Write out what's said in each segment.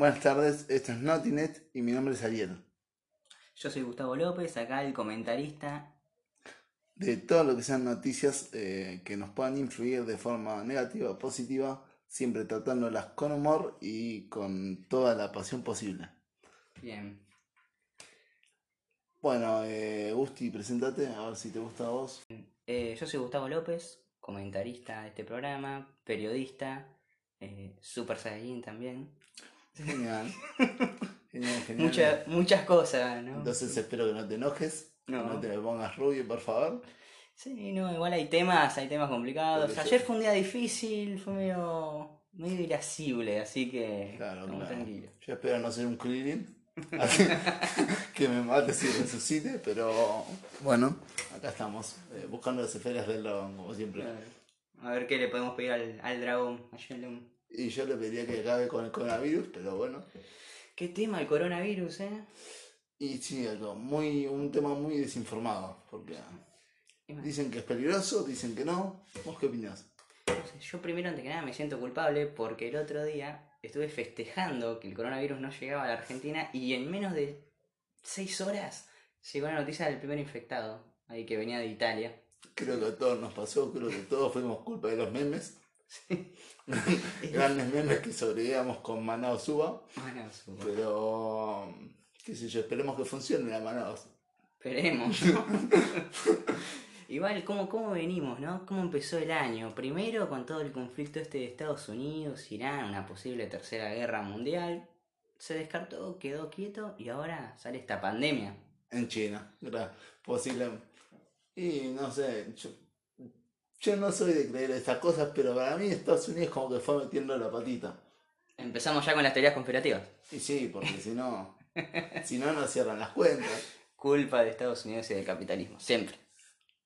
Buenas tardes, esto es Notinet y mi nombre es Ariel. Yo soy Gustavo López, acá el comentarista. De todo lo que sean noticias eh, que nos puedan influir de forma negativa o positiva, siempre tratándolas con humor y con toda la pasión posible. Bien. Bueno, eh, Gusti, presentate, a ver si te gusta a vos. Eh, yo soy Gustavo López, comentarista de este programa, periodista, eh, Super Saiyajin también. Genial. Genial, genial. Mucha- muchas cosas, ¿no? Entonces espero que no te enojes, No. que no te me pongas rubio, por favor. Sí, no, igual hay temas, hay temas complicados. Porque Ayer fue un día difícil, fue medio, medio irascible, así que Claro, claro. tranquilos. Yo espero no ser un. Así que me mate si resucite, pero bueno, acá estamos, eh, buscando las esferas del dragón, como siempre. A ver qué le podemos pedir al, al dragón, a Shenlong. Y yo le pediría que acabe con el coronavirus, pero bueno. ¿Qué tema el coronavirus, eh? Y sí, algo muy, un tema muy desinformado, porque dicen que es peligroso, dicen que no. ¿Vos qué opinás? yo primero, antes que nada, me siento culpable porque el otro día estuve festejando que el coronavirus no llegaba a la Argentina y en menos de seis horas llegó la noticia del primer infectado, ahí que venía de Italia. Creo que a todos nos pasó, creo que todos fuimos culpa de los memes. Grandes memes que sobrevivíamos con Manaus Uva, Bueno, su- pero qué sé yo, esperemos que funcione la Manaus. Esperemos. Igual, ¿cómo, ¿cómo venimos, no? ¿Cómo empezó el año? Primero con todo el conflicto este de Estados Unidos, Irán, una posible tercera guerra mundial. Se descartó, quedó quieto y ahora sale esta pandemia. En China, posible. Y no sé, yo, yo no soy de creer estas cosas, pero para mí Estados Unidos como que fue metiendo la patita. Empezamos ya con las teorías conspirativas. Y sí, porque si no, si no, no cierran las cuentas. Culpa de Estados Unidos y del capitalismo, siempre.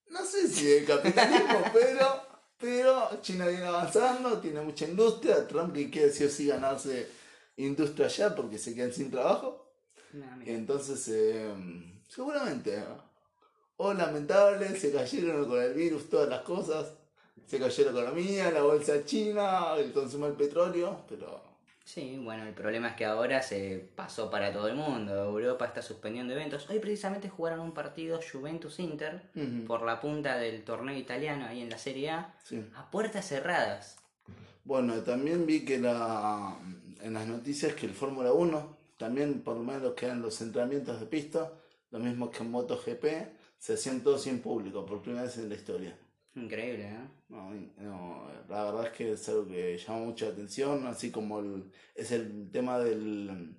No sé si del capitalismo, pero, pero China viene avanzando, tiene mucha industria, Trump que quiere sí o sí ganarse industria allá porque se quedan sin trabajo. No. Entonces, eh, seguramente, o lamentable, se cayeron con el virus todas las cosas, se cayó la economía, la bolsa china, el consumo del petróleo, pero Sí, bueno, el problema es que ahora se pasó para todo el mundo. Europa está suspendiendo eventos. Hoy precisamente jugaron un partido Juventus-Inter por la punta del torneo italiano ahí en la Serie A sí. a puertas cerradas. Bueno, también vi que la, en las noticias que el Fórmula 1, también por lo menos que eran los entrenamientos de pista, lo mismo que en MotoGP, se todos sin público, por primera vez en la historia. Increíble, ¿eh? No, no, la verdad es que es algo que llama mucha atención, así como el, es el tema del,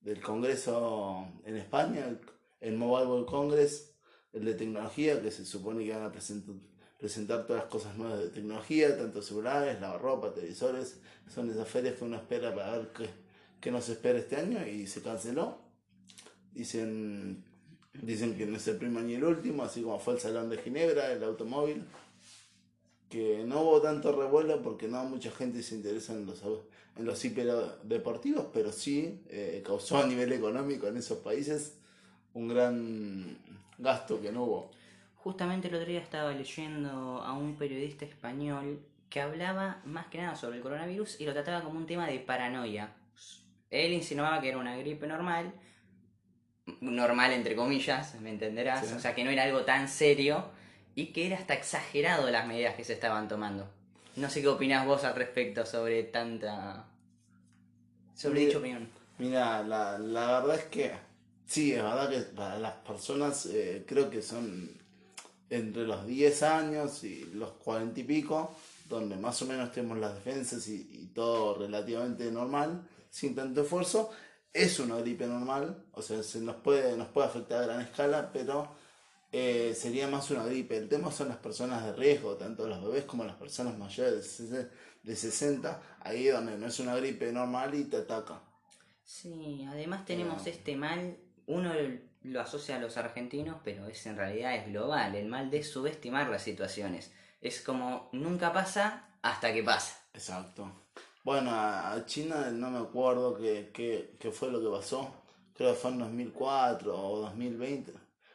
del Congreso en España, el, el Mobile World Congress, el de tecnología, que se supone que van a presentar, presentar todas las cosas nuevas de tecnología, tanto celulares, lavarropa, televisores, son esas ferias que uno espera para ver qué, qué nos espera este año y se canceló. Dicen, dicen que no es el primero ni el último, así como fue el Salón de Ginebra, el automóvil que no hubo tanto revuelo porque no mucha gente se interesa en los, en los hiperdeportivos, pero sí eh, causó a nivel económico en esos países un gran gasto que no hubo. Justamente el otro día estaba leyendo a un periodista español que hablaba más que nada sobre el coronavirus y lo trataba como un tema de paranoia. Él insinuaba que era una gripe normal, normal entre comillas, me entenderás, Sí. o sea que no era algo tan serio y que era hasta exagerado las medidas que se estaban tomando. No sé qué opinás vos al respecto sobre tanta... sobre Mira- dicha opinión. Mira, la, la verdad es que sí, es verdad que para las personas eh, creo que son entre los 10 años y los 40 y pico, donde más o menos tenemos las defensas y, y todo relativamente normal, sin tanto esfuerzo. Es una gripe normal, o sea, se nos puede, nos puede afectar a gran escala, pero eh, sería más una gripe. El tema son las personas de riesgo, tanto los bebés como las personas mayores de 60 de 60, ahí donde no es una gripe normal y te ataca. Sí, además tenemos Ah. este mal, uno lo asocia a los argentinos, pero es en realidad es global, el mal de subestimar las situaciones. Es como nunca pasa hasta que pasa. Exacto. Bueno, a China no me acuerdo qué, qué, qué fue lo que pasó. Creo que fue en 2004 o 2020.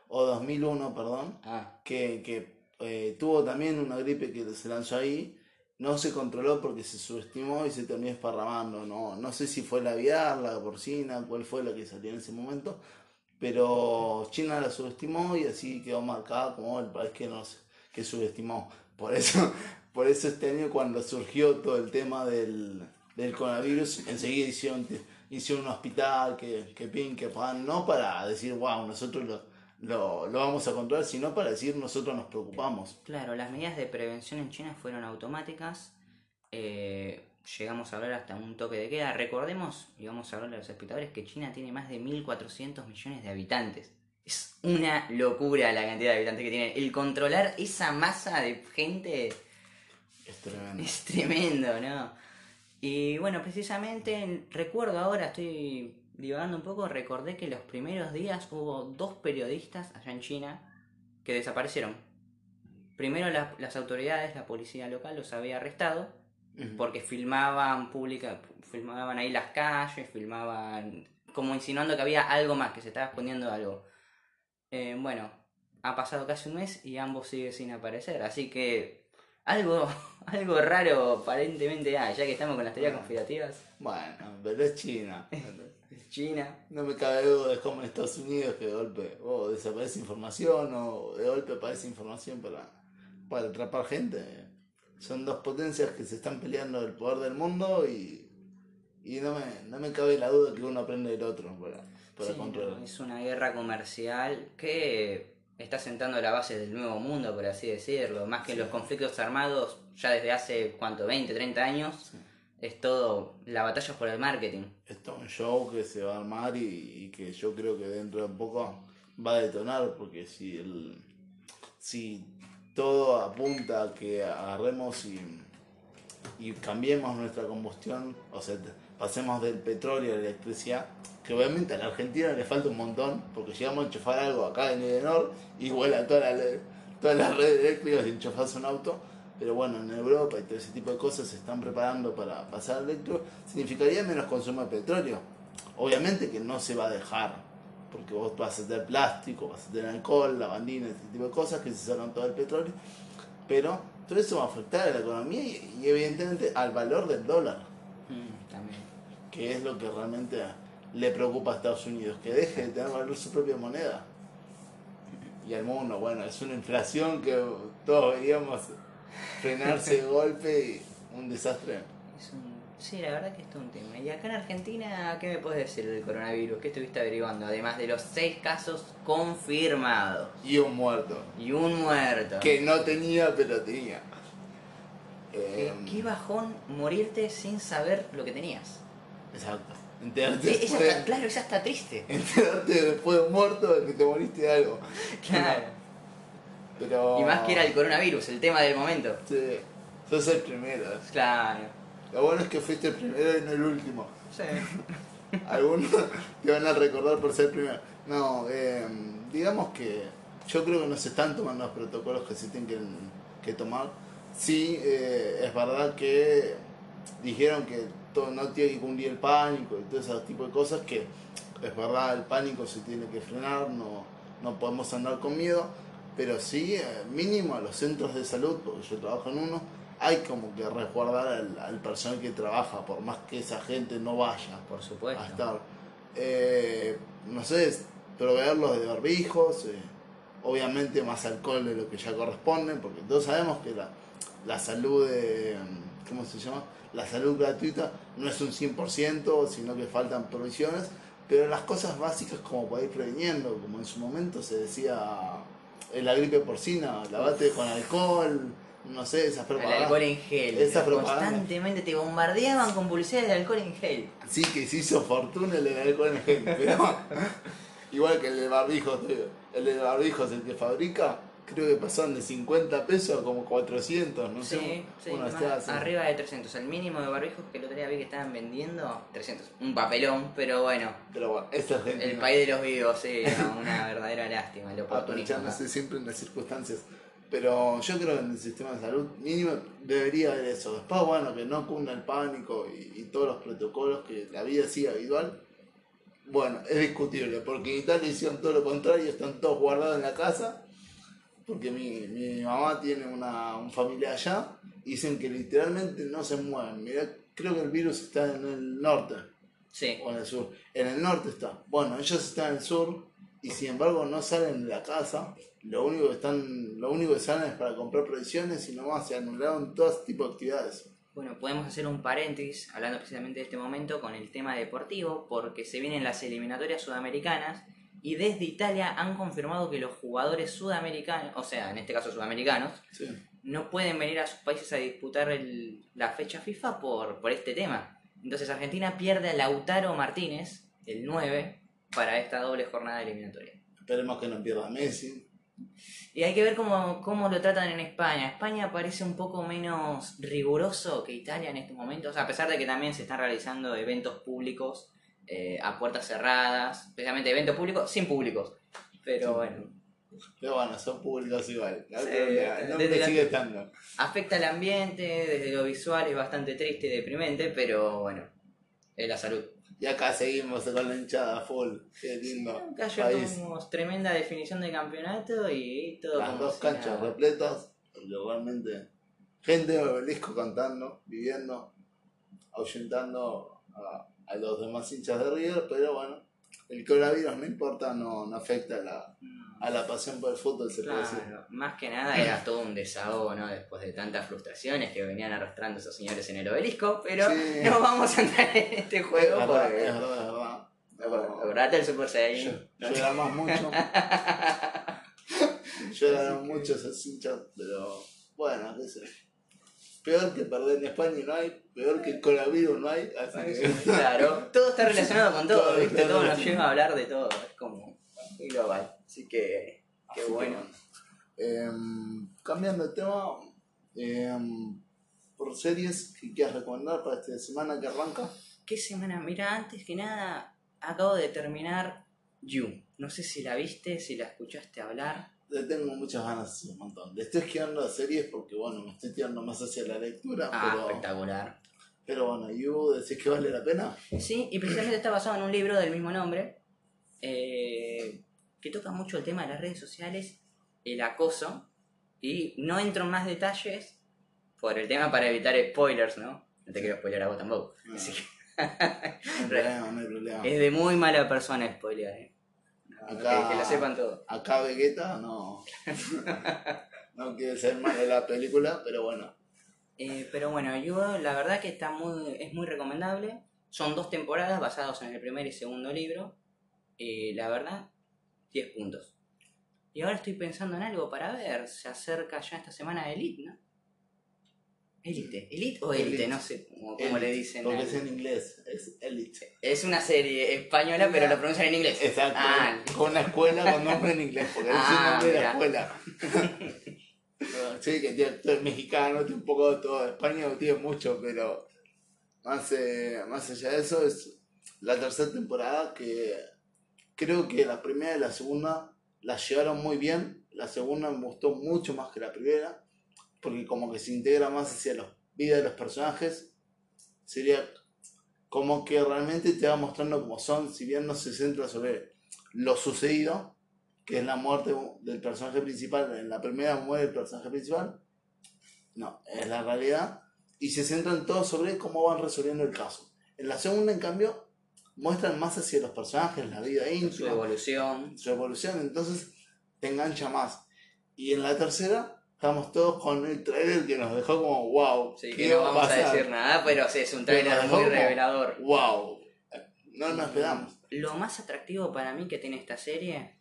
O 2001, perdón. Ah, Que, que eh, tuvo también una gripe que se lanzó ahí no se controló porque se subestimó y se terminó esparramando. No, no sé si fue la aviar, la porcina, cuál fue la que salió en ese momento, pero China la subestimó y así quedó marcada como el país que, nos, que subestimó. Por eso, por eso este año cuando surgió todo el tema del, del coronavirus, enseguida hicieron, hicieron un hospital, que, que pin, que pan, no para decir, wow, nosotros lo, lo, vamos a controlar, sino para decir nosotros nos preocupamos. Claro, las medidas de prevención en China fueron automáticas. Eh, llegamos a hablar hasta un toque de queda. Recordemos, y vamos a hablar a los espectadores, que China tiene más de 1.400 millones de habitantes. Es una locura la cantidad de habitantes que tienen. El controlar esa masa de gente es tremendo. Es tremendo, ¿no? Y bueno, precisamente recuerdo ahora, estoy divagando un poco, recordé que los primeros días hubo dos periodistas allá en China que desaparecieron. Primero las autoridades, la policía local los había arrestado porque filmaban pública, filmaban ahí las calles, filmaban como insinuando que había algo más, que se estaba escondiendo algo. Eh, bueno, ha pasado casi un mes y ambos siguen sin aparecer, así que algo, algo raro aparentemente hay, ya que estamos con las teorías conspirativas. Bueno, pero es China. es China. No me cabe duda, es como en Estados Unidos que de golpe oh, desaparece información o de golpe aparece información para, para atrapar gente son dos potencias que se están peleando el poder del mundo y, y no, me, no me cabe la duda que uno aprende del otro para, para controlar. es una guerra comercial que está sentando la base del nuevo mundo, por así decirlo. Más que los conflictos armados, ya desde hace, ¿cuánto? 20, 30 años. Es todo la batalla por el marketing. Es todo un show que se va a armar y, y que yo creo que dentro de poco va a detonar, porque si el si todo apunta a que agarremos y, y cambiemos nuestra combustión, o sea, pasemos del petróleo a la electricidad, que obviamente a la Argentina le falta un montón, porque llegamos a enchufar algo acá en Edenor y vuela toda la, todas las redes eléctricas y enchufas un auto, pero bueno, en Europa y todo ese tipo de cosas se están preparando para pasar electro, significaría menos consumo de petróleo. Obviamente que no se va a dejar porque vos vas a tener plástico, vas a tener alcohol, lavandina, ese tipo de cosas que se sacan todo el petróleo, pero todo eso va a afectar a la economía y, evidentemente al valor del dólar, mm, también. Que es lo que realmente le preocupa a Estados Unidos, que deje de tener valor su propia moneda. Y al mundo, bueno, es una inflación que todos veríamos frenarse de golpe y un desastre. Sí, la verdad que esto es un tema. Y acá en Argentina, ¿qué me puedes decir del coronavirus? ¿Qué estuviste averiguando? Además de los seis casos confirmados. Y un muerto. Y un muerto. Que no tenía, pero tenía. ¿Qué, em, bajón morirte sin saber lo que tenías. Exacto. Enterarte es, claro, es hasta triste. Enterarte después de un muerto de que te moriste de algo. Claro. Pero... Y más que era el coronavirus, el tema del momento. Sí. Sos el primero. Claro. Lo bueno es que fuiste el primero y no el último. Sí. Algunos te van a recordar por ser primero. No, eh, digamos que yo creo que no se están tomando los protocolos que se tienen que, tomar. Sí, eh, es verdad que dijeron que no tiene que cundir el pánico y todo ese tipo de cosas, que es verdad, el pánico se tiene que frenar, no, no podemos andar con miedo, pero sí, eh, mínimo a los centros de salud, porque yo trabajo en uno, hay como que resguardar al, personal que trabaja, por más que esa gente no vaya por supuesto. a estar. Eh, no sé, proveerlos de barbijos, eh, obviamente más alcohol de lo que ya corresponde, porque todos sabemos que la, la salud, de, ¿cómo se llama? La salud gratuita no es un 100%, sino que faltan provisiones, pero las cosas básicas como para ir previniendo, como en su momento se decía en la gripe porcina, lavate con alcohol, no sé, esas propagandas. El alcohol en gel. Constantemente te bombardeaban con publicidad de alcohol en gel. Sí, que se hizo fortuna el del alcohol en gel, pero igual que el de barbijos, el de barbijos, el que fabrica, creo que pasaron de 50 pesos a como 400, no sé. Sí, arriba de 300. El mínimo de barbijos que el otro día vi que estaban vendiendo, 300. Un papelón, pero bueno. Pero bueno, es El país de los vivos, sí, una verdadera lástima. El Aprovechándose siempre en las circunstancias. Pero yo creo que en el sistema de salud mínimo debería haber eso. Después, bueno, que no cunda el pánico y, todos los protocolos que la vida siga habitual. Bueno, es discutible, porque en Italia hicieron todo lo contrario, están todos guardados en la casa, porque mi, mi mamá tiene una un familia allá y dicen que literalmente no se mueven. Mirá, creo que el virus está en el norte Sí. o en el sur. En el norte está. Bueno, ellos están en el sur y sin embargo no salen de la casa. Lo único que están, lo único que salen es para comprar provisiones y nomás se anularon todo tipo de actividades. Bueno, podemos hacer un paréntesis, hablando precisamente de este momento, con el tema deportivo, porque se vienen las eliminatorias sudamericanas y desde Italia han confirmado que los jugadores sudamericanos, o sea, en este caso sudamericanos, Sí. no pueden venir a sus países a disputar el- la fecha FIFA por, por este tema. Entonces Argentina pierde a Lautaro Martínez, el 9, para esta doble jornada eliminatoria. Esperemos que no pierda Messi. Y hay que ver cómo, cómo lo tratan en España. España parece un poco menos riguroso que Italia en estos momentos, a pesar de que también se están realizando eventos públicos eh, a puertas cerradas, especialmente eventos públicos sin públicos. Pero Sí. bueno, Pero bueno, son públicos igual. No, Sí, el desde la- sigue estando. afecta al ambiente, desde lo visual es bastante triste y deprimente, pero bueno, es la salud. Y acá seguimos con la hinchada full. Qué lindo. Acá tuvimos tremenda definición de campeonato y todo Las dos canchas repletas. Realmente. Gente de obelisco cantando, viviendo, ahuyentando a, a los demás hinchas de River. Pero bueno, el coronavirus no importa, no, no afecta a la, a la pasión por el fútbol, se puede decir. Claro, más que nada era todo un desahogo, ¿no? Después de tantas frustraciones que venían arrastrando esos señores en el obelisco, pero Sí. no vamos a entrar en este Es juego verdad, porque... es verdad, es verdad. Acordate el Super Saiyan. Ll- Lloramos mucho. Lloraron mucho esos hinchas, pero bueno, qué sé. Peor que perder en España no hay, peor que el coronavirus no hay, así que. Claro, todo está relacionado con todo, Todo ¿viste? Todo nos lleva a hablar de todo, es como global. Así que, qué Así que bueno. Em, cambiando de tema, em, por series que quieras recomendar para esta semana que arranca. ¿Qué semana? Mira, antes que nada, acabo de terminar You. No sé si la viste, si la escuchaste hablar. Le tengo muchas ganas un montón. Le estoy esquivando las series porque, bueno, me estoy tirando más hacia la lectura. Ah, pero, espectacular. pero bueno, ¿y vos decís que vale la pena? Sí, y precisamente está basado en un libro del mismo nombre, eh, que toca mucho el tema de las redes sociales, el acoso, y no entro en más detalles por el tema para evitar spoilers, ¿no? No te quiero spoiler a vos tampoco. No. Así que No hay problema, no hay problema. es de muy mala persona spoiler, ¿eh? Acá- que, que lo sepan todo. Acá Vegeta no. no quiere ser malo de la película, pero bueno. Eh, pero bueno, yo la verdad que está muy, es muy recomendable. Son dos temporadas basadas en el primer y segundo libro. Eh, la verdad, 10 puntos. Y ahora estoy pensando en algo para ver. Se acerca ya esta semana Elite, ¿no? Elite. ¿Elite o Elite? Elite. No sé cómo, cómo le dicen. Porque es en inglés, es Elite. Es una serie española, pero lo pronuncian en inglés. Exacto. Ah, con una escuela con nombre en inglés, porque es el Ah, nombre de la escuela. sí, que tiene todo es mexicano, tiene un poco de todo. España no tiene mucho, pero más, eh, más allá de eso, es la tercera temporada que creo que la primera y la segunda la llevaron muy bien. La segunda me gustó mucho más que la primera, porque como que se integra más hacia la vida de los personajes. Sería como que realmente te va mostrando cómo son, si bien no se centra sobre lo sucedido, que es la muerte del personaje principal. En la primera muere el personaje principal, no, es la realidad, y se centran todo sobre cómo van resolviendo el caso. En la segunda, en cambio, muestran más hacia los personajes, la vida Su íntima, evolución. su evolución, entonces te engancha más. Y en la tercera, estamos todos con el trailer que nos dejó como, wow, Sí, ¿qué que no a vamos a decir nada, pero sí, es un trailer muy como- revelador. Wow, no nos esperamos. Lo más atractivo para mí que tiene esta serie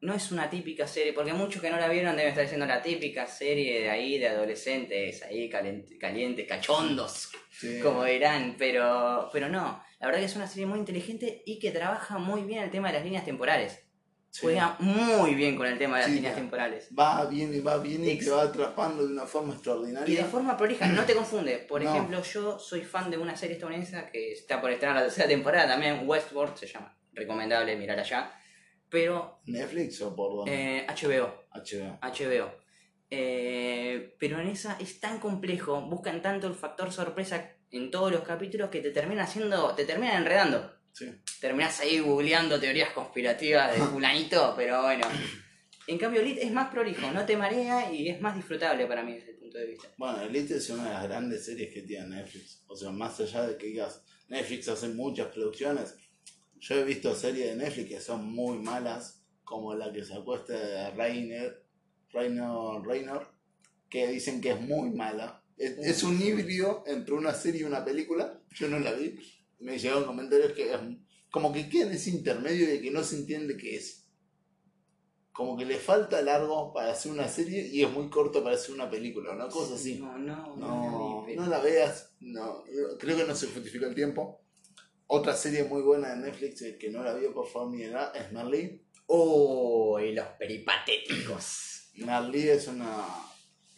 no es una típica serie, porque muchos que no la vieron deben estar diciendo la típica serie de ahí, de adolescentes, ahí caliente- calientes, cachondos, Sí. como dirán, pero, pero no. La verdad que es una serie muy inteligente y que trabaja muy bien el tema de las líneas temporales. Sí. Juega muy bien con el tema de las Sí, líneas temporales. Va bien y va bien y te va atrapando de una forma Y extraordinaria. de forma prolija, no te confunde. Por No. ejemplo, yo soy fan de una serie estadounidense que está por estrenar la tercera temporada también, Westworld se llama. Recomendable mirar allá. Pero ¿Netflix o por dónde? eh, HBO. HBO. HBO. Eh, pero en esa es tan complejo, buscan tanto el factor sorpresa en todos los capítulos que te termina haciendo, te terminan enredando. Sí. Terminás ahí googleando teorías conspirativas de fulanito, pero bueno. En cambio, Elite es más prolijo, no te marea y es más disfrutable para mí desde el punto de vista. Bueno, Elite es una de las grandes series que tiene Netflix. O sea, más allá de que digas, Netflix hace muchas producciones, yo he visto series de Netflix que son muy malas, como la que se acuesta de Rainer, Rainer, Rainer, que dicen que es muy mala. Es, es un híbrido entre una serie y una película. Yo no la vi. Me llegaron comentarios que es como que queda en ese intermedio de que no se entiende qué es. Como que le falta largo para hacer una serie y es muy corto para hacer una película, una cosa así. No, no, No, no la veas. No, creo que no se justifica el tiempo. Otra serie muy buena de Netflix que no la vio por favor ni edad es Merlí. Uy, los peripatéticos. Merlí es una.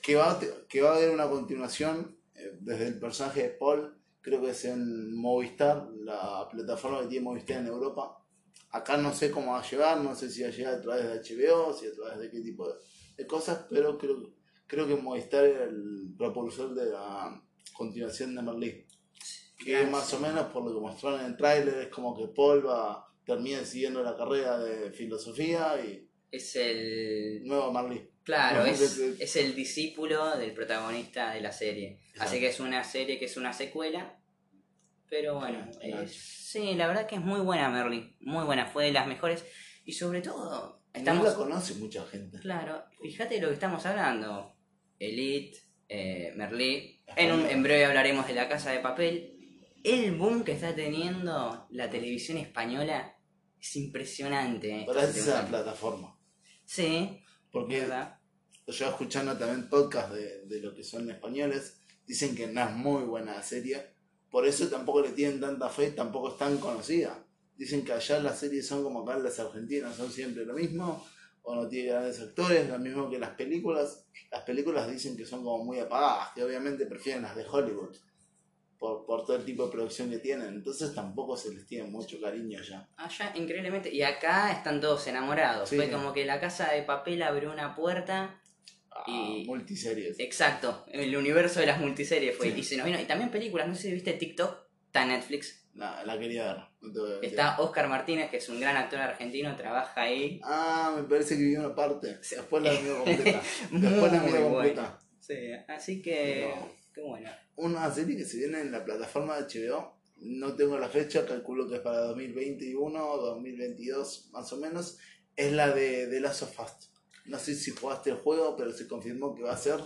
que va, que va a haber una continuación eh, desde el personaje de Paul. Creo que es en Movistar, la plataforma que tiene Movistar en Europa. Acá no sé cómo va a llegar, no sé si va a llegar a través de HBO, si a través de qué tipo de, de cosas, pero creo, creo que Movistar era el propulsor de la continuación de Merlí. Que más o menos por lo que mostraron en el tráiler es como que Paul va, termina siguiendo la carrera de filosofía y Es el. nuevo Merlí. Claro, es, es el discípulo del protagonista de la serie. Así que es una serie que es una secuela. Pero bueno, Sí, la verdad que es muy buena Merly. Muy buena, fue de las mejores. Y sobre todo, estamos. No la conoce mucha gente. Claro, fíjate de lo que estamos hablando. Elite, eh, Merlí. En, un, en breve hablaremos de la casa de papel. El boom que está teniendo la televisión española es impresionante. La plataforma. Sí, Porque ¿verdad? yo escuchando también podcast de, de lo que son españoles, dicen que no es muy buena serie. Por eso tampoco le tienen tanta fe, tampoco es tan conocida. Dicen que allá las series son como acá las argentinas, son siempre lo mismo, o no tiene grandes actores, lo mismo que las películas. Las películas dicen que son como muy apagadas, que obviamente prefieren las de Hollywood, por, por todo el tipo de producción que tienen. Entonces tampoco se les tiene mucho cariño allá. Allá, increíblemente. Y acá están todos enamorados. Sí. Fue como que la casa de papel abrió una puerta. Ah, Y- multiseries. Exacto, el universo de las multiseries fue. Sí. Y se nos vino. Y también películas, no sé si viste TikTok, está en Netflix. La, la quería ver. no. Está Oscar Martínez, que es un gran actor argentino, trabaja ahí. Ah, me parece que vi una parte. Después la miro completa. Después la Muy miro buena. completa. Sí, así que. Pero- Qué bueno. Una serie que se viene en la plataforma de HBO. No tengo la fecha, calculo que es para 2021 o 2022 más o menos. Es la de The Last of Us. No sé si jugaste el juego, pero se confirmó que va a ser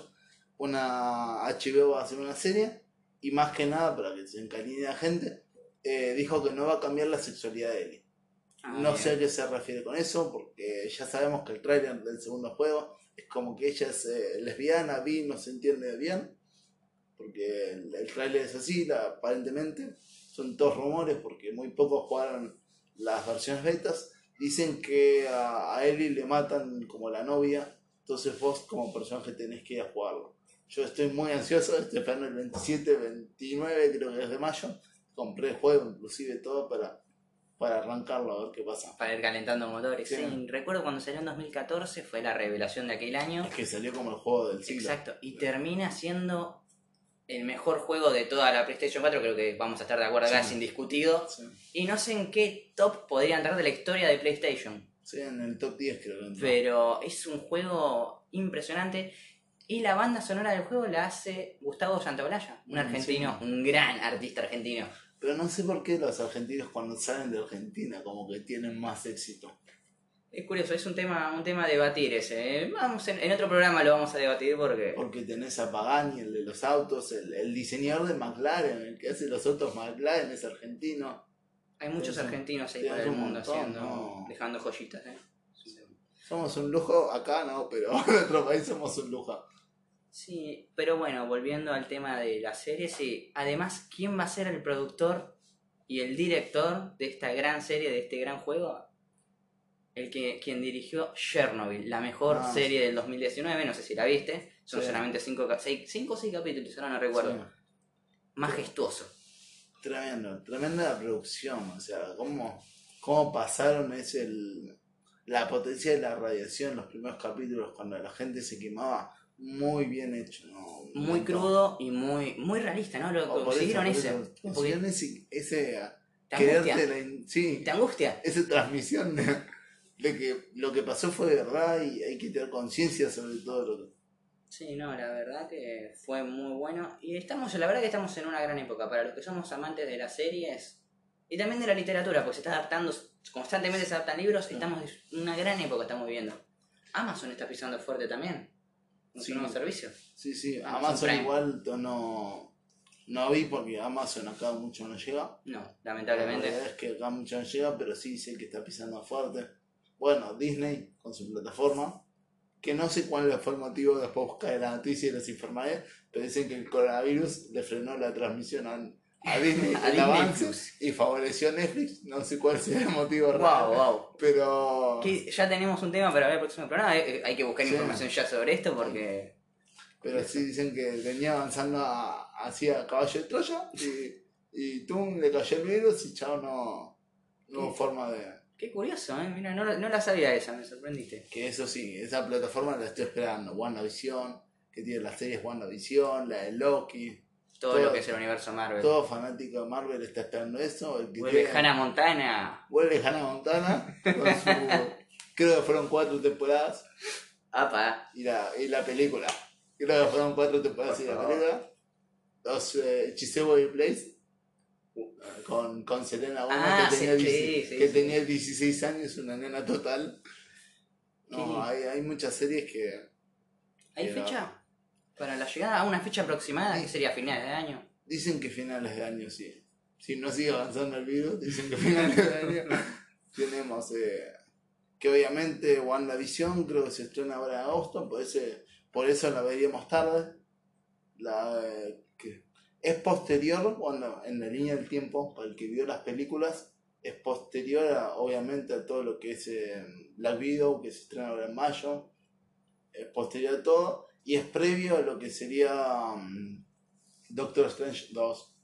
una HBO, va a ser una serie. Y más que nada, para que se encariñe la gente, eh, dijo que no va a cambiar la sexualidad de Ellie. Ah, No bien. sé a qué se refiere con eso, porque ya sabemos que el trailer del segundo juego es como que ella es eh, lesbiana, bi, no se entiende bien, porque el, el trailer es así, la- aparentemente. Son todos rumores, porque muy pocos jugaron las versiones betas. Dicen que a, a Ellie le matan como la novia, entonces vos como personaje tenés que ir a jugarlo. Yo estoy muy ansioso, estoy esperando el 27, 29, creo que es de mayo. Compré el juego, inclusive todo para, para arrancarlo, a ver qué pasa. Para ir calentando motores. Sí. Sí. recuerdo cuando salió en 2014, fue la revelación de aquel año. Es que salió como el juego del siglo. Exacto, y termina siendo el mejor juego de toda la PlayStation 4, creo que vamos a estar de acuerdo acá, Sí. es indiscutido. Sí. Y no sé en qué top podría entrar de la historia de PlayStation, Sí, en el top 10 creo que entró. pero es un juego impresionante. Y la banda sonora del juego la hace Gustavo Santaolalla, un Mm, argentino, sí. un gran artista argentino. Pero no sé por qué los argentinos cuando salen de Argentina como que tienen más éxito. Es curioso, es un tema, un tema a debatir ese. ¿eh? Vamos en, en otro programa lo vamos a debatir porque Porque tenés a Pagani, el de los autos, el, el diseñador de McLaren, el que hace los autos McLaren es argentino. hay muchos argentinos ahí por el un mundo montón, haciendo, ¿no? dejando joyitas. ¿eh? Somos un lujo, acá no, pero en otro país somos un lujo. Sí, pero bueno, volviendo al tema de la serie, sí. Además, ¿quién va a ser el productor y el director de esta gran serie, de este gran juego? El que quien dirigió Chernobyl, la mejor Ah, serie del 2019, no sé si la viste. Son Sí. solamente 5 cinco, o 6 capítulos, ahora no recuerdo. Sí. Majestuoso. Tremendo, tremenda la producción, o sea, cómo, cómo pasaron ese el- la potencia de la radiación en los primeros capítulos cuando la gente se quemaba, muy bien hecho, Muy montón. crudo y muy muy realista, ¿no? Lo consiguieron eso, ese. consiguieron ese, ese te angustia. la in- sí, Te angustia. esa transmisión de que lo que pasó fue verdad y hay que tener conciencia sobre todo lo que... Sí, no, la verdad que fue muy bueno. Y estamos, la verdad que estamos en una gran época. Para los que somos amantes de las series y también de la literatura, porque se está adaptando, constantemente se adaptan libros, estamos en una gran época estamos viviendo. Amazon está pisando fuerte también. Un Sí. nuevo servicio. Sí, sí, Amazon Amazon igual no, no vi porque Amazon acá mucho no llega. No, La lamentablemente. verdad es que acá mucho no llega, pero sí sé que está pisando fuerte. Bueno, Disney con su plataforma, que no sé cuál fue el motivo, después buscaré la noticia y les informaré, pero dicen que el coronavirus le frenó la transmisión a, a Disney, A el Disney avance, Plus. y favoreció a Netflix, no sé cuál sea el motivo Wow, real, wow. pero... Que ya tenemos un tema para ver el próximo programa. eh, Hay que buscar Sí. información ya sobre esto porque. Pero sí dicen que venía avanzando a- hacia caballo de Troya y, y tum, le cayó el virus y chao, no, no hubo forma de... Qué curioso, ¿eh? Mira, no, la- no la sabía esa, me sorprendiste. Que eso sí, esa plataforma la estoy esperando. WandaVision, que tiene las series WandaVision, la de Loki. Todo, Todo- lo que es el universo Marvel. Todo fanático de Marvel está esperando eso. El que Vuelve tiene- Hannah Montana. vuelve Hannah Montana con su... creo que fueron cuatro temporadas Apa. y la, y la película. Creo que fueron cuatro temporadas Por y la favor. película. Los eh, Hechiceros y Place. Con, con Selena Gomez Ah, que, tenía, sí, 16 sí, que sí. tenía 16 años, una nena total. No, hay, hay muchas series que ¿Hay fecha? Para la llegada a una fecha aproximada, que sería finales de año. dicen que finales de año sí. Si no sigue avanzando el virus, dicen que finales de año tenemos eh, que obviamente WandaVision creo que se estrena ahora en agosto, por, ese, por eso la veríamos tarde. La, eh, que es posterior, cuando, en la línea del tiempo, para el que vio las películas, es posterior a, obviamente a todo lo que es eh, Black Widow, que se estrena ahora en mayo, es posterior a todo, y es previo a lo que sería mm, Doctor Strange 2,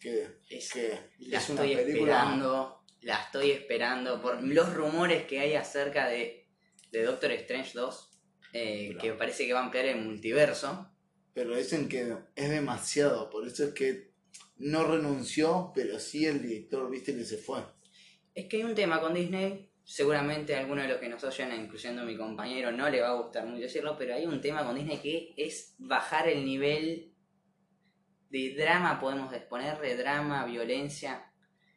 que, Es- que La es una estoy película... esperando. La estoy esperando por los rumores que hay acerca de, de Doctor Strange 2. eh, Claro. Que parece que va a ampliar el multiverso. Pero dicen que es demasiado, por eso es que no renunció, pero sí el director, viste que se fue. Es que hay un tema con Disney. Seguramente a alguno de los que nos oyen, incluyendo mi compañero, no le va a gustar mucho decirlo, pero hay un tema con Disney que es bajar el nivel de drama, podemos ponerle drama, violencia.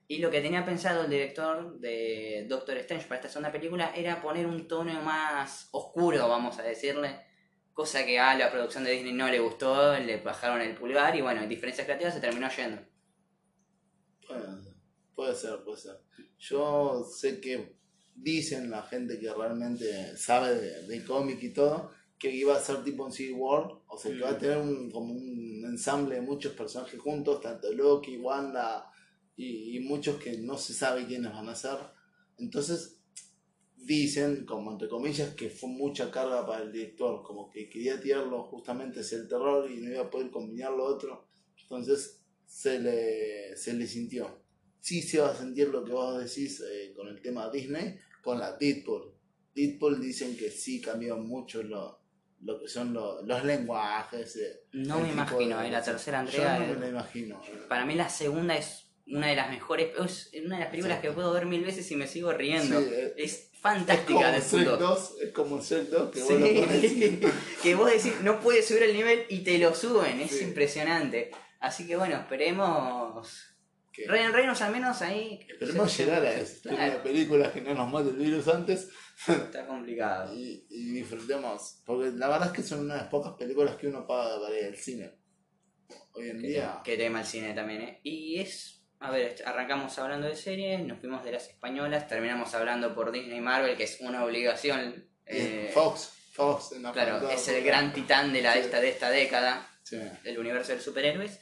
Y lo que tenía pensado el director de Doctor Strange para esta segunda película era poner un tono más oscuro, vamos a decirle. Cosa que a la producción de Disney no le gustó, le bajaron el pulgar y bueno, en diferencias creativas se terminó yendo. Puede, puede ser, puede ser. Yo sé que dicen la gente que realmente sabe de, de cómic y todo, que iba a ser tipo un Civil War, o sea, que va a Mm. tener un, como un ensamble de muchos personajes juntos, tanto Loki, Wanda y, y muchos que no se sabe quiénes van a ser. Entonces, dicen, como entre comillas, que fue mucha carga para el director, como que quería tirarlo justamente hacia el terror y no iba a poder combinar lo otro. Entonces, se le, se le sintió. Sí se va a sentir lo que vos decís eh, con el tema Disney, con la Deadpool. Deadpool dicen que sí cambió mucho lo, lo que son lo- los lenguajes. eh, No me imagino, de- eh, la tercera Yo entrega. no de- me la imagino. eh. Para mí la segunda es una de las mejores, es una de las películas Sí. que puedo ver mil veces y me sigo riendo. Sí, eh, es Es como fantástica de Shrek punto. 2, es como Shrek 2 que Sí, vos lo pones. que vos decís, no puedes subir el nivel y te lo suben, es impresionante. Así que bueno, esperemos. Ryan Reynolds al menos ahí. Esperemos se- llegar a eso. Claro. Películas que no nos mate el virus antes Está complicado. y, y disfrutemos. Porque la verdad es que son una de las pocas películas que uno paga para ir al cine. Hoy en día. qué tema el cine también, ¿eh? Y es. A ver, arrancamos hablando de series, nos fuimos de las españolas, terminamos hablando por Disney y Marvel, que es una obligación. eh, Fox, Fox en la claro, es el gran titán de, la, Sí. esta, de esta década. Sí. el universo de superhéroes,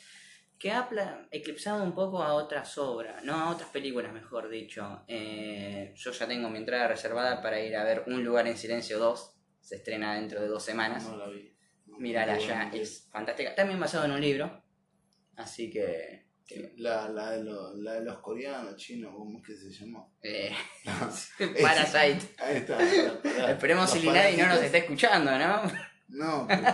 que ha eclipsado un poco a otras obras, no a otras películas, mejor dicho. Eh, yo ya tengo mi entrada reservada para ir a ver Un lugar en silencio 2, se estrena dentro de dos semanas. No la vi. No, Mírala no, ya, es fantástica. También basado en un libro, así que... La, la, de los, la de los coreanos, chinos, ¿cómo es que se llamó? eh, Parasite. Ahí está. Esperemos si Linadi no nos está escuchando, ¿no? No, pero- no,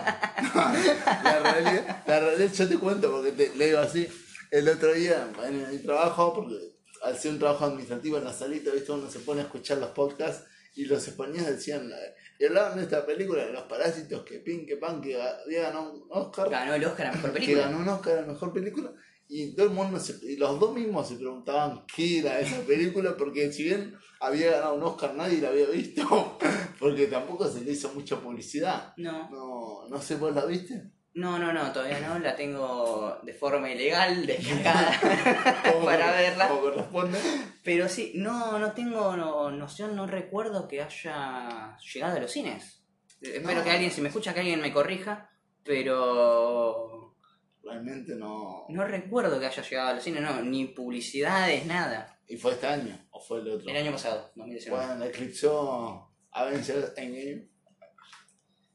la, realidad, la realidad, yo te cuento porque te, le digo así, el otro día en mi trabajo, porque ser un trabajo administrativo en la salita, ¿viste? uno se pone a escuchar los podcasts Y los españoles decían, eh, y hablaban de esta película de los parásitos que pin, que pan, que había ganado un Oscar, Ganó el Oscar a mejor que película. ganó un Oscar a mejor película. Y todo el mundo, se- y los dos mismos se preguntaban qué era esa película, porque si bien había ganado un Oscar, nadie la había visto, porque tampoco se le hizo mucha publicidad. No, No, no sé, ¿vos la viste? no, no, no, todavía no. La tengo de forma ilegal descargada ¿Cómo para verla. corresponde? Pero sí, no, no tengo no- noción, no recuerdo que haya llegado a los cines. Eh, Espero No. que alguien, si me escucha, que alguien me corrija, pero Realmente no. no recuerdo que haya llegado a los cines, no, ni publicidades, nada. ¿Y fue este año? ¿O fue el otro? El año pasado, 2019. Bueno, eclipsó Avengers Endgame.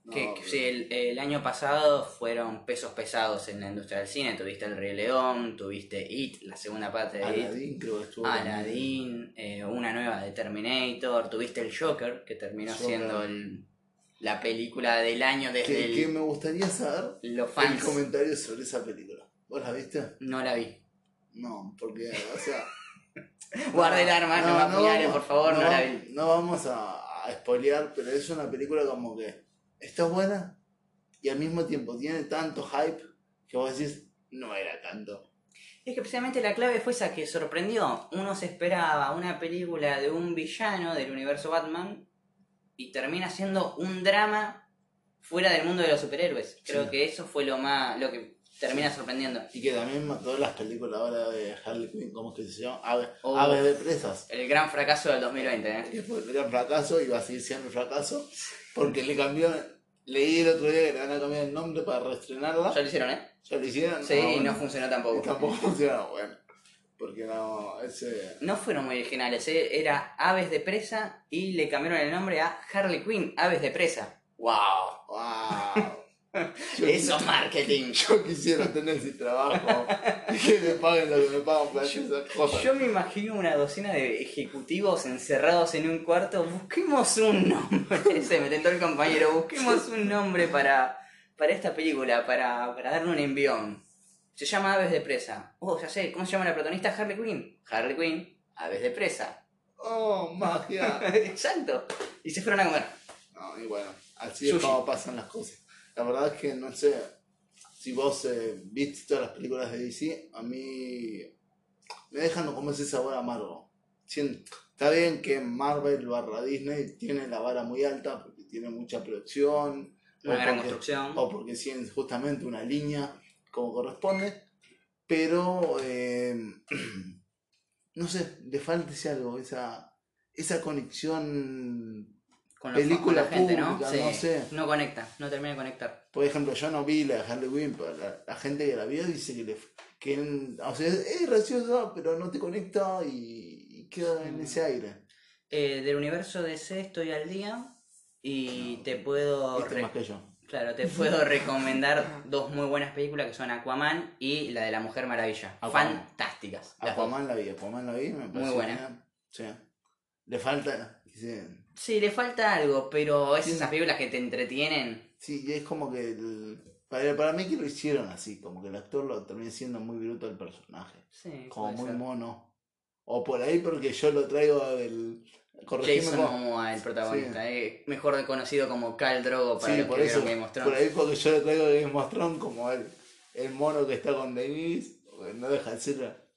No, que, que sí, el, el año pasado fueron pesos pesados en la industria del cine. Tuviste El Rey León, tuviste It, la segunda parte de It. Aladdin creo que estuvo. Aladdin, eh, una nueva de Terminator, tuviste el Joker, que terminó Joker. siendo el- la película del año desde Que, el- que me gustaría saber los el fans. comentario sobre esa película. ¿Vos la viste? No la vi. No, porque, o sea. Guarda el arma, no, me apuñalen, vamos- por favor, no, la vi. No vamos a, a spoilear, pero es una película como que está buena y al mismo tiempo tiene tanto hype que vos decís, no era tanto. Es que precisamente la clave fue esa que sorprendió. Uno se esperaba una película de un villano del universo Batman y termina siendo un drama fuera del mundo de los superhéroes. Creo Sí. que eso fue lo más lo que termina sorprendiendo. Y que también todas las películas ahora de Harley Quinn, ¿cómo es que se llama? Ave- Oh. Aves de presas. El gran fracaso del 2020, ¿eh? Que fue el gran fracaso y va a seguir siendo un fracaso porque le cambió. Leí el otro día que le van a cambiar el nombre para reestrenarla. Ya lo hicieron, ¿eh? Ya lo hicieron. Sí, y no bueno, funcionó tampoco. tampoco funcionó. Bueno, porque no, ese. No fueron muy originales, ¿eh? Era Aves de Presa y le cambiaron el nombre a Harley Quinn, Aves de Presa. ¡Wow! ¡Wow! Yo Eso es marketing. Yo quisiera tener ese trabajo que me paguen lo que me pagan por hacer esas cosas. Yo me imagino una docena de ejecutivos encerrados en un cuarto. Busquemos un nombre. Se me tentó el compañero. Busquemos un nombre para, para esta película, para, para darle un envión. Se llama Aves de Presa. Oh, ya sé. ¿Cómo se llama la protagonista? Harley Quinn. Harley Quinn, Aves de Presa. ¡Oh, magia! Exacto. Y se fueron a comer. No, y bueno, así es como pasan las cosas. La verdad es que no sé si vos eh, viste todas las películas de DC, a mí me dejan como ese sabor amargo. Está bien que Marvel barra Disney tiene la vara muy alta porque tiene mucha producción, Una gran porque- construcción. o porque siguen justamente una línea como corresponde, pero eh, no sé, le falta ese algo, esa, esa conexión Con, los- película con la gente, ¿no? pública, Sí. no sé. No conecta, no termina de conectar. Por ejemplo, yo no vi la de Harley Quinn, pero la, la gente que la vio dice que, le, que o sea, es graciosa, pero no te conecta y, y queda en ese aire. Eh, del universo DC estoy al día y No, te puedo re- más que yo. Claro, te puedo recomendar dos muy buenas películas que son Aquaman y la de la Mujer Maravilla. Aquaman. Fantásticas. Aquaman la vi, Aquaman la vi, me pareció buena. bien. Sí. Le falta, sí, Sí, le falta algo, pero es Sí. esas películas que te entretienen. sí, y es como que el- para, para mí que lo hicieron así, como que el actor lo termina siendo muy bruto el personaje, Sí, como muy ser. mono. O por ahí porque yo lo traigo del... corregime Jason vos. Momoa, el protagonista, eh, mejor conocido como Cal Drogo para Sí, los por que eso, Game of por Thrones. ahí porque yo le traigo Game of Thrones como el, el mono que está con porque no deja de ser...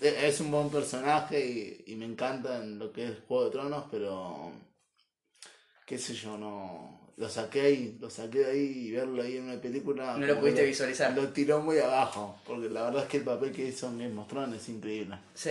Es un buen personaje y, y me encanta en lo que es Juego de Tronos, pero qué sé yo, no... Lo saqué ahí, lo saqué de ahí y verlo ahí en una película... No lo pudiste visualizar. Lo tiró muy abajo, porque la verdad es que el papel que hizo en Game of Thrones es increíble. Sí.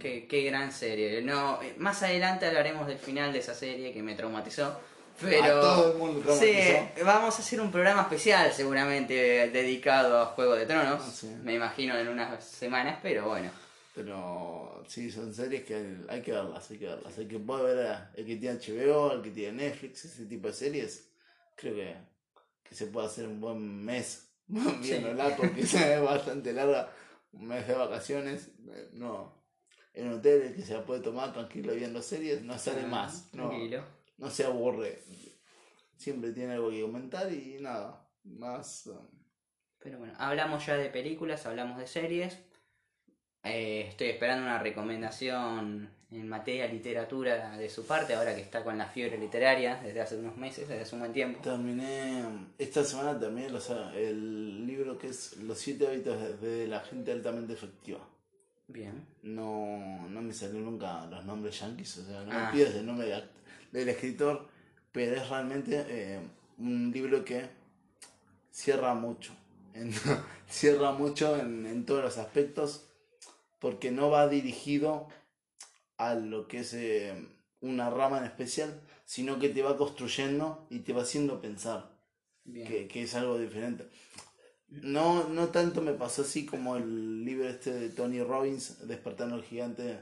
Qué, qué gran serie. No, más adelante hablaremos del final de esa serie que me traumatizó. Pero. A todo el mundo Sí, traumatizó. vamos a hacer un programa especial seguramente dedicado a Juego de Tronos. Ah, sí. Me imagino en unas semanas, pero bueno. Pero sí, son series que hay, hay que verlas, hay que verlas. Hay que poder ver a- el que tiene HBO, el que tiene Netflix, ese tipo de series. Creo que, que se puede hacer un buen mes viéndola porque es bastante larga. Un mes de vacaciones, eh, no. En un hotel el que se la puede tomar tranquilo viendo series, no sale Ah, más. No, Tranquilo. no se aburre. Siempre tiene algo que comentar y nada. Más. um, Pero bueno, hablamos ya de películas, hablamos de series. Eh, estoy esperando una recomendación en materia de literatura de su parte, ahora que está con la fiebre literaria desde hace unos meses, desde hace un buen tiempo. Terminé, esta semana terminé los- el libro que es Los siete hábitos de la gente altamente efectiva. Bien. No, no me salió nunca los nombres yankees, o sea, no Ah. me pides el nombre de del escritor, pero es realmente eh, un libro que cierra mucho. en- cierra mucho en, en todos los aspectos, porque no va dirigido a lo que es eh, una rama en especial, sino que te va construyendo y te va haciendo pensar que, que es algo diferente. No, no tanto me pasó así como el libro este de Tony Robbins, Despertando al Gigante.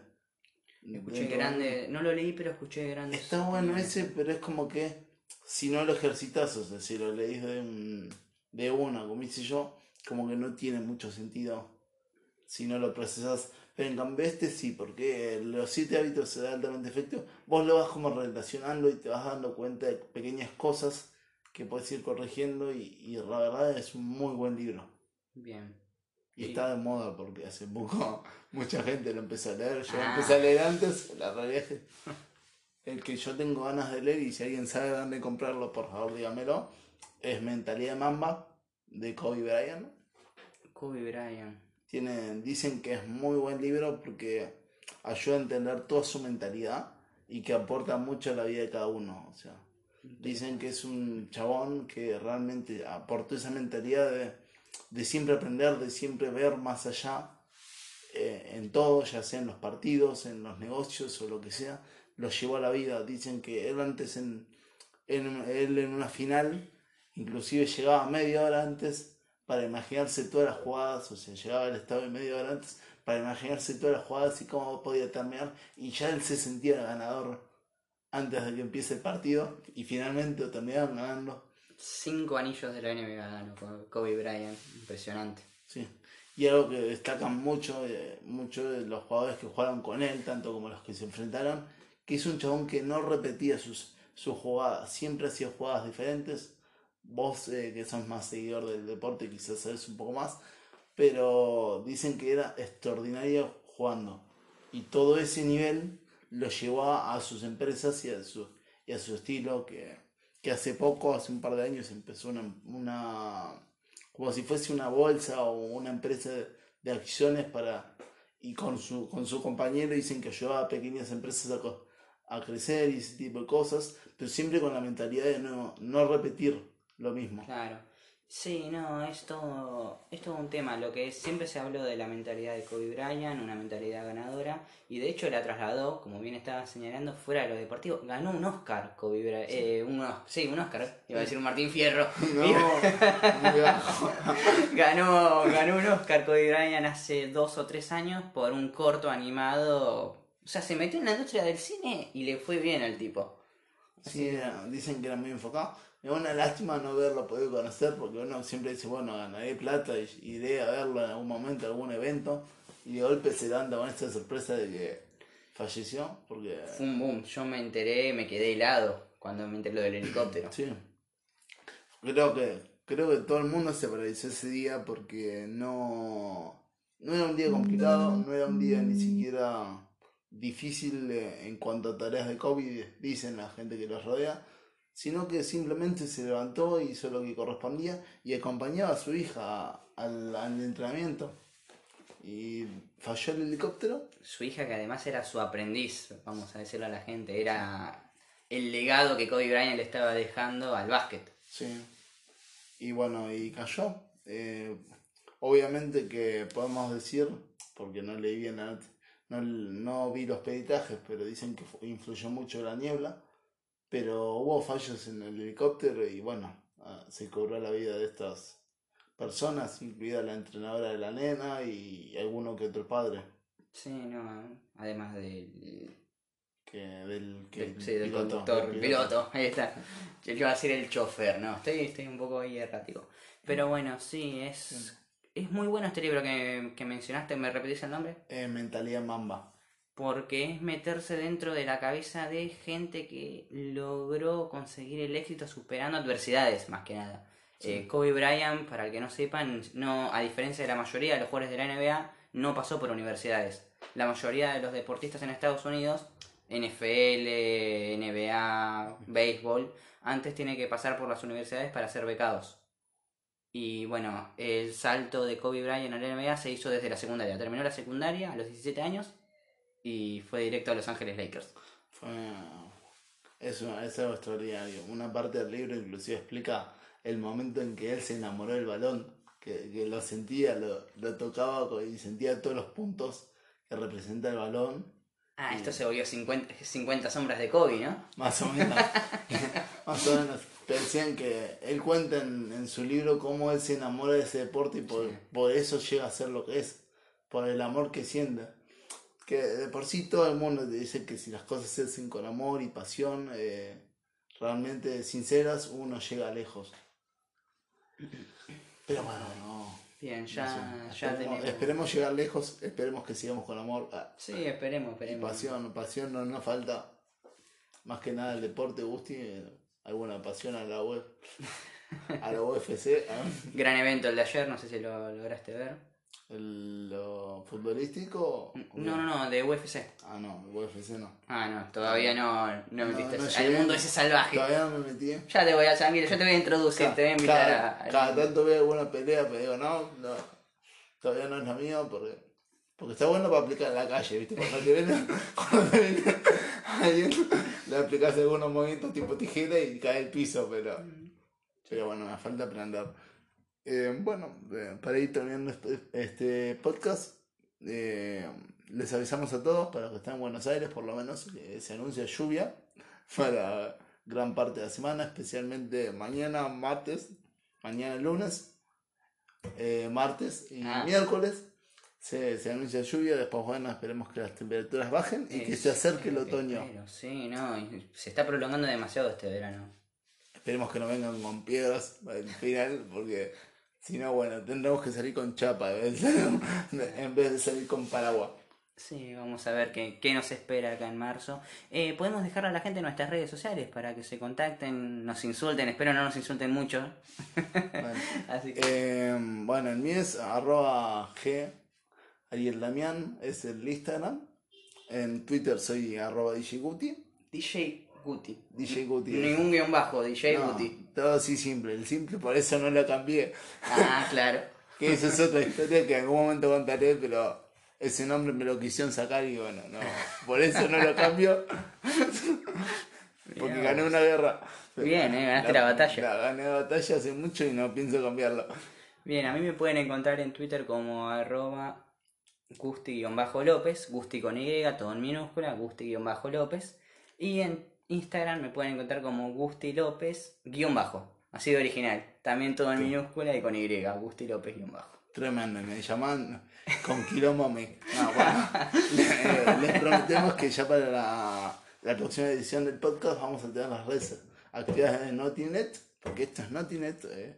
Escuché de- grande, no lo leí, pero escuché grandes. Está bueno ese, pero es como que si no lo ejercitas, o sea, si lo leís de, un- de una, como hice yo, como que no tiene mucho sentido si no lo procesas. Pero en cambio este sí, porque los siete hábitos se da altamente efectivo, vos lo vas como relacionando y te vas dando cuenta de pequeñas cosas que puedes ir corrigiendo y, y la verdad es un muy buen libro. Bien. Y Sí. está de moda porque hace poco mucha gente lo empezó a leer. Yo Ah. empecé a leer antes, la realidad es el que yo tengo ganas de leer y si alguien sabe dónde comprarlo, por favor dígamelo, es Mentalidad de Mamba de Kobe Bryant. Kobe Bryant. Tienen, dicen que es muy buen libro porque ayuda a entender toda su mentalidad y que aporta mucho a la vida de cada uno. O sea, dicen que es un chabón que realmente aportó esa mentalidad de, de siempre aprender, de siempre ver más allá eh, en todo, ya sea en los partidos, en los negocios o lo que sea, lo llevó a la vida. Dicen que él antes en, él en una final, inclusive llegaba media hora antes para imaginarse todas las jugadas, o sea, llegaba al estadio media hora antes para imaginarse todas las jugadas y cómo podía terminar, y ya él se sentía ganador antes de que empiece el partido, y finalmente lo terminaron ganando. Cinco anillos de la NBA ganó Ko- Kobe Bryant. Impresionante. Sí. Y algo que destacan mucho, eh, mucho de los jugadores que jugaron con él, tanto como los que se enfrentaron, que es un chabón que no repetía sus, sus jugadas, siempre hacía jugadas diferentes. Vos, eh, que sos más seguidor del deporte, quizás sabes un poco más, pero dicen que era extraordinario jugando. Y todo ese nivel lo llevó a sus empresas y a su, y a su estilo, que, que hace poco, hace un par de años, empezó una, una como si fuese una bolsa o una empresa de, acciones para y con su con su compañero dicen que ayudaba a pequeñas empresas a, a crecer y ese tipo de cosas pero siempre con la mentalidad de no, no repetir lo mismo. Sí, no, es todo, es todo un tema. Lo que siempre se habló de la mentalidad de Kobe Bryant, una mentalidad ganadora, y de hecho la trasladó, como bien estaba señalando, fuera de lo deportivo. Ganó un Oscar Kobe Bryant. Eh, un, sí, un Oscar. Iba a decir un Martín Fierro. no ganó, ganó un Oscar Kobe Bryant hace dos o tres años por un corto animado. O sea, se metió en la industria del cine y le fue bien al tipo. Sí, dicen que era muy enfocado es una lástima no verlo poder conocer porque uno siempre dice bueno ganaré plata y iré a verlo en algún momento algún evento y de golpe se anda con esta sorpresa de que falleció porque Fue un boom. Yo me enteré, me quedé helado cuando me enteré lo del helicóptero. Sí. Creo que, creo que todo el mundo se paralizó ese día porque no, no era un día complicado, no era un día ni siquiera difícil eh, en cuanto a tareas de COVID, dicen la gente que los rodea, sino que simplemente se levantó, hizo lo que correspondía y acompañaba a su hija al, al entrenamiento. Y falló el helicóptero. Su hija, que además era su aprendiz, vamos a decirlo a la gente, era el legado que Kobe Bryant le estaba dejando al básquet. Sí. Y bueno, y cayó. Eh, obviamente que podemos decir, porque no leí bien la no, no vi los peritajes, pero dicen que influyó mucho la niebla. Pero hubo fallos en el helicóptero y bueno, ah, se cobró la vida de estas personas, incluida la entrenadora de la nena y alguno que otro padre. Sí, no, además del, Que del, que del- sí, del piloto, conductor, del piloto. ahí está. Yo iba a decir el chofer, no, estoy, estoy un poco ahí errático. Pero bueno, sí, es, es muy bueno este libro que, que mencionaste, ¿me repetís el nombre? Eh, mentalidad mamba. Porque es meterse dentro de la cabeza de gente que logró conseguir el éxito superando adversidades, más que nada. Sí. Eh, Kobe Bryant, para el que no sepan, no, a diferencia de la mayoría de los jugadores de la NBA, no pasó por universidades. la mayoría de los deportistas en Estados Unidos, NFL, NBA, béisbol, antes tiene que pasar por las universidades para ser becados. Y bueno, el salto de Kobe Bryant a la NBA se hizo desde la secundaria. Terminó la secundaria a los 17 años y fue directo a Los Ángeles Lakers. Fue, es, una- es algo extraordinario. Una parte del libro inclusive explica el momento en que él se enamoró del balón, que, que lo sentía, lo, lo tocaba y sentía todos los puntos que representa el balón. Ah, esto se volvió 50, 50 sombras de Kobe, ¿no? Más o menos. más o menos. Decían que él cuenta en, en su libro cómo él se enamora de ese deporte y por, Sí. por eso llega a ser lo que es. Por el amor que siente. Que de por sí todo el mundo te dice que si las cosas se hacen con amor y pasión, eh, realmente sinceras, uno llega lejos. Pero bueno, no. Bien, no ya, sé. ya esperemos, tenemos... esperemos llegar lejos, esperemos que sigamos con amor. Ah, Sí, esperemos, y esperemos. pasión, pasión no nos falta. Más que nada el deporte, Gusti. eh, Alguna pasión a la web. A la UFC. ah, Gran evento el de ayer, no sé si lo lograste ver. El, lo futbolístico. No, no, no, de UFC. Ah, no, UFC no. Ah, no, todavía no, no metiste no al mundo ese salvaje. Todavía no me metí. Ya te voy a llamar, yo te voy a introducir, te voy a invitar cada, a... cada tanto veo alguna pelea, pero digo, no, no, todavía no es la mía porque, porque está bueno para aplicar en la calle, ¿viste? Cuando te viene, cuando te viene alguien, le aplicas algunos movimientos tipo tijera y cae el piso, pero, pero bueno, me falta aprender. Eh, bueno, eh, para ir terminando este, este podcast, eh, les avisamos a todos, para los que están en Buenos Aires por lo menos, que se anuncia lluvia para gran parte de la semana, especialmente mañana, martes, mañana lunes, martes y Ah. miércoles. Se, se anuncia lluvia, después bueno, esperemos que las temperaturas bajen y que se acerque el otoño. Espero, Sí, no, se está prolongando demasiado este verano. Esperemos que no vengan con piedras al final, porque si no, bueno, tendremos que salir con chapa en vez de- salir con paraguas. Sí, vamos a ver qué, qué nos espera acá en marzo. Eh, podemos dejar a la gente en nuestras redes sociales para que se contacten, nos insulten, espero no nos insulten mucho. Bueno. Así que... Eh, bueno, el mío es arroba G Ariel Damián, es el Instagram. En Twitter soy arroba DJ Guti. DJ Guti. DJ Guti. Ningún guion bajo, DJ No, Guti. todo así simple. El simple, por eso no lo cambié. Ah, claro. Que esa es otra historia que en algún momento contaré, pero ese nombre me lo quisieron sacar y bueno, no. Por eso no lo cambio. Porque gané una guerra. Bien, eh, ganaste la batalla. La gané la batalla hace mucho y no pienso cambiarlo. Bien, a mí me pueden encontrar en Twitter como arroba Gusti-López, Gusti con Y, todo en minúscula, Gusti-López. Y en Instagram me pueden encontrar como Gusti López, guion bajo, así de original. También todo en minúscula y con Y, Gusti López, guion bajo. Tremendo, me llaman con quilombo mí. No, bueno, les prometemos que ya para la, la próxima edición del podcast vamos a tener las redes activadas de Notinet, porque esto es Notinet, eh,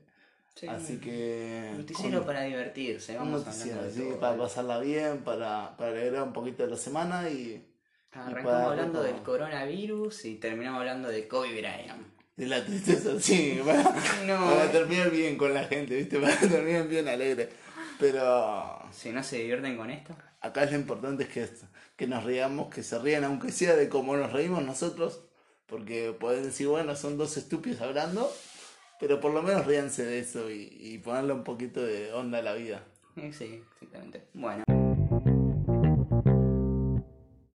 Sí, así que... Noticiero con- para divertirse, un vamos noticiero, sí, para pasarla bien, para, para alegrar un poquito de la semana y Arrancamos hablando del coronavirus y terminamos hablando de Kobe Bryant. de la tristeza, sí, para, No. para terminar bien con la gente, ¿viste? Para terminar bien alegre. Pero Si no se divierten con esto. acá lo importante es que, que nos riamos, que se rían, aunque sea de cómo nos reímos nosotros, porque pueden decir, bueno, son dos estúpidos hablando, pero por lo menos ríanse de eso y, y ponerle un poquito de onda a la vida. Sí, exactamente. Bueno.